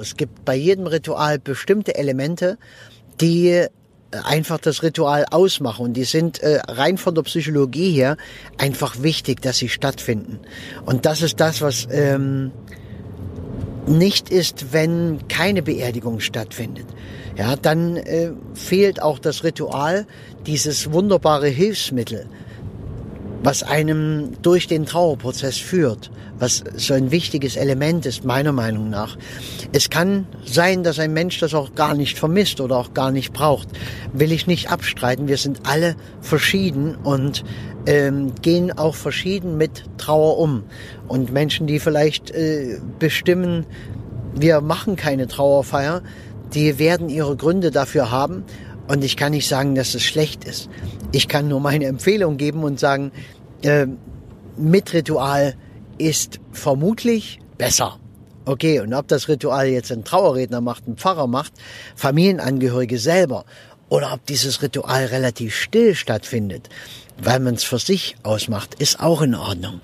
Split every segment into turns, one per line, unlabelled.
Es gibt bei jedem Ritual bestimmte Elemente, die äh, einfach das Ritual ausmachen und die sind äh, rein von der Psychologie her einfach wichtig, dass sie stattfinden. Und das ist das, was ähm, nicht ist, wenn keine Beerdigung stattfindet. Ja, dann äh, fehlt auch das Ritual, dieses wunderbare Hilfsmittel, was einem durch den Trauerprozess führt, was so ein wichtiges Element ist, meiner Meinung nach. Es kann sein, dass ein Mensch das auch gar nicht vermisst oder auch gar nicht braucht. Will ich nicht abstreiten. Wir sind alle verschieden und ähm, gehen auch verschieden mit Trauer um. Und Menschen, die vielleicht äh, bestimmen, wir machen keine Trauerfeier, die werden ihre Gründe dafür haben. Und ich kann nicht sagen, dass es schlecht ist. Ich kann nur meine Empfehlung geben und sagen, äh, mit Ritual ist vermutlich besser. Okay, und ob das Ritual jetzt ein Trauerredner macht, ein Pfarrer macht, Familienangehörige selber, oder ob dieses Ritual relativ still stattfindet, weil man es für sich ausmacht, ist auch in Ordnung.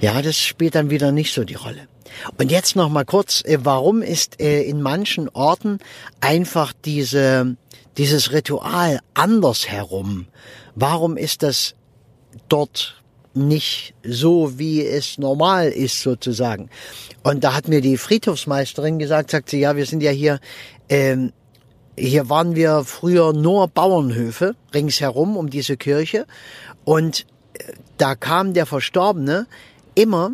Ja, das spielt dann wieder nicht so die Rolle. Und jetzt noch mal kurz, äh, warum ist äh, in manchen Orten einfach diese, dieses Ritual anders herum? Warum ist das dort nicht so, wie es normal ist sozusagen? Und da hat mir die Friedhofsmeisterin gesagt, sagt sie, ja, wir sind ja hier, ähm, hier waren wir früher nur Bauernhöfe ringsherum um diese Kirche und äh, da kam der Verstorbene immer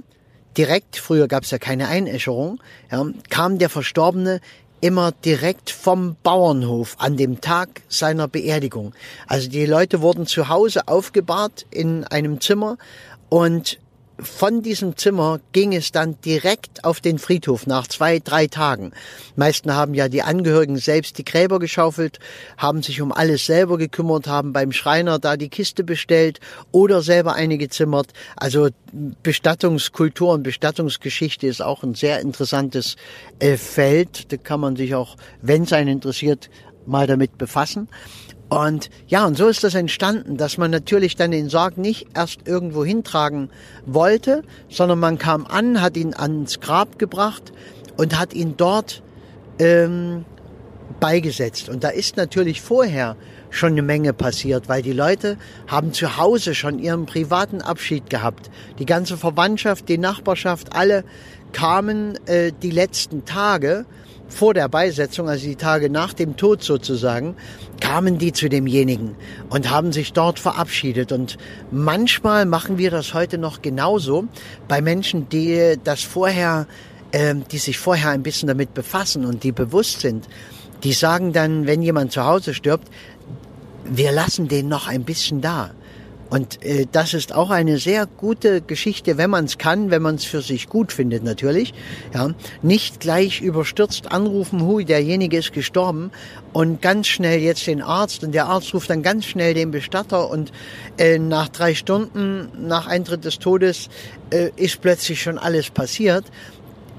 direkt, früher gab es ja keine Einäscherung, ja, kam der Verstorbene immer direkt vom Bauernhof an dem Tag seiner Beerdigung. Also die Leute wurden zu Hause aufgebahrt in einem Zimmer und von diesem Zimmer ging es dann direkt auf den Friedhof nach zwei, drei Tagen. Meisten haben ja die Angehörigen selbst die Gräber geschaufelt, haben sich um alles selber gekümmert, haben beim Schreiner da die Kiste bestellt oder selber eine gezimmert. Also Bestattungskultur und Bestattungsgeschichte ist auch ein sehr interessantes äh, Feld. Da kann man sich auch, wenn es einen interessiert, mal damit befassen. Und ja, und so ist das entstanden, dass man natürlich dann den Sarg nicht erst irgendwo hintragen wollte, sondern man kam an, hat ihn ans Grab gebracht und hat ihn dort ähm, beigesetzt. Und da ist natürlich vorher schon eine Menge passiert, weil die Leute haben zu Hause schon ihren privaten Abschied gehabt. Die ganze Verwandtschaft, die Nachbarschaft, alle kamen äh, die letzten Tage vor der Beisetzung, also die Tage nach dem Tod sozusagen, kamen die zu demjenigen und haben sich dort verabschiedet. Und manchmal machen wir das heute noch genauso bei Menschen, die das vorher, äh, die sich vorher ein bisschen damit befassen und die bewusst sind. Die sagen dann, wenn jemand zu Hause stirbt, wir lassen den noch ein bisschen da. Und äh, das ist auch eine sehr gute Geschichte, wenn man es kann, wenn man es für sich gut findet natürlich. Ja, nicht gleich überstürzt anrufen, hui, derjenige ist gestorben und ganz schnell jetzt den Arzt und der Arzt ruft dann ganz schnell den Bestatter und äh, nach drei Stunden nach Eintritt des Todes äh, ist plötzlich schon alles passiert.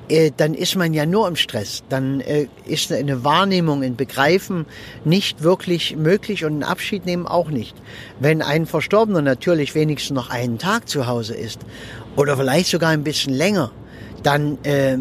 Äh, dann ist man ja nur im Stress. Dann äh, ist eine Wahrnehmung, ein Begreifen nicht wirklich möglich und ein Abschied nehmen auch nicht. Wenn ein Verstorbener natürlich wenigstens noch einen Tag zu Hause ist oder vielleicht sogar ein bisschen länger, dann äh,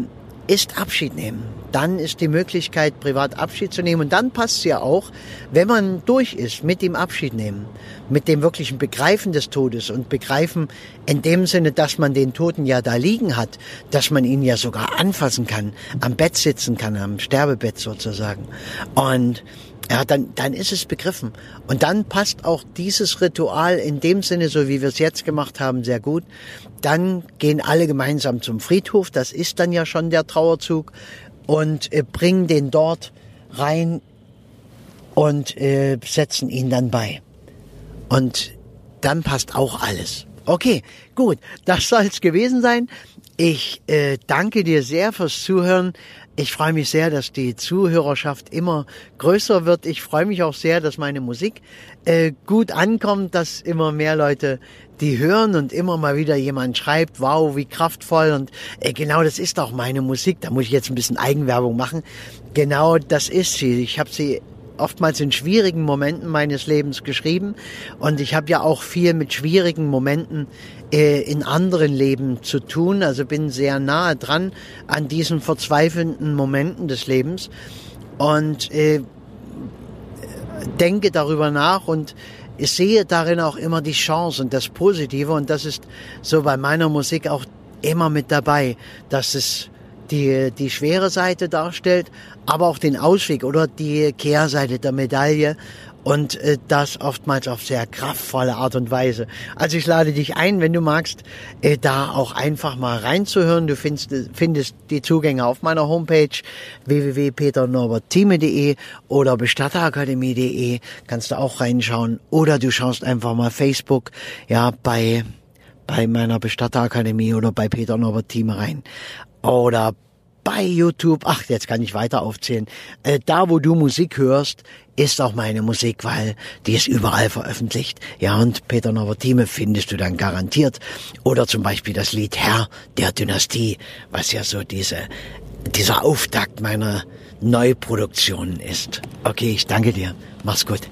ist Abschied nehmen dann ist die Möglichkeit, privat Abschied zu nehmen. Und dann passt es ja auch, wenn man durch ist mit dem Abschied nehmen, mit dem wirklichen Begreifen des Todes und Begreifen in dem Sinne, dass man den Toten ja da liegen hat, dass man ihn ja sogar anfassen kann, am Bett sitzen kann, am Sterbebett sozusagen. Und ja, dann, dann ist es begriffen. Und dann passt auch dieses Ritual in dem Sinne, so wie wir es jetzt gemacht haben, sehr gut. Dann gehen alle gemeinsam zum Friedhof. Das ist dann ja schon der Trauerzug und äh, bringen den dort rein und äh, setzen ihn dann bei. Und dann passt auch alles. Okay, gut, das soll es gewesen sein. Ich äh, danke dir sehr fürs Zuhören. Ich freue mich sehr, dass die Zuhörerschaft immer größer wird. Ich freue mich auch sehr, dass meine Musik äh, gut ankommt, dass immer mehr Leute die hören und immer mal wieder jemand schreibt, wow, wie kraftvoll und äh, genau das ist auch meine Musik. Da muss ich jetzt ein bisschen Eigenwerbung machen. Genau das ist sie. Ich habe sie oftmals in schwierigen Momenten meines Lebens geschrieben. Und ich habe ja auch viel mit schwierigen Momenten äh, in anderen Leben zu tun, also bin sehr nahe dran an diesen verzweifelnden Momenten des Lebens. Und äh, denke darüber nach und ich sehe darin auch immer die Chance und das Positive. Und das ist so bei meiner Musik auch immer mit dabei, dass es die, die schwere Seite darstellt, aber auch den Ausweg oder? Die Kehrseite der Medaille. Und äh, das oftmals auf sehr kraftvolle Art und Weise. Also ich lade dich ein, wenn du magst, äh, da auch einfach mal reinzuhören. Du findest, findest die Zugänge auf meiner Homepage www.peternorberttheme.de oder bestatterakademie.de kannst du auch reinschauen. Oder du schaust einfach mal Facebook, ja, bei bei meiner Bestatterakademie oder bei Peter Norbert Thieme rein oder bei YouTube, ach, jetzt kann ich weiter aufzählen. Äh, da, wo du Musik hörst, ist auch meine Musik, weil die ist überall veröffentlicht. Ja, und Peter Novontime findest du dann garantiert. Oder zum Beispiel das Lied Herr der Dynastie, was ja so diese, dieser Auftakt meiner Neuproduktion ist. Okay, ich danke dir. Mach's gut.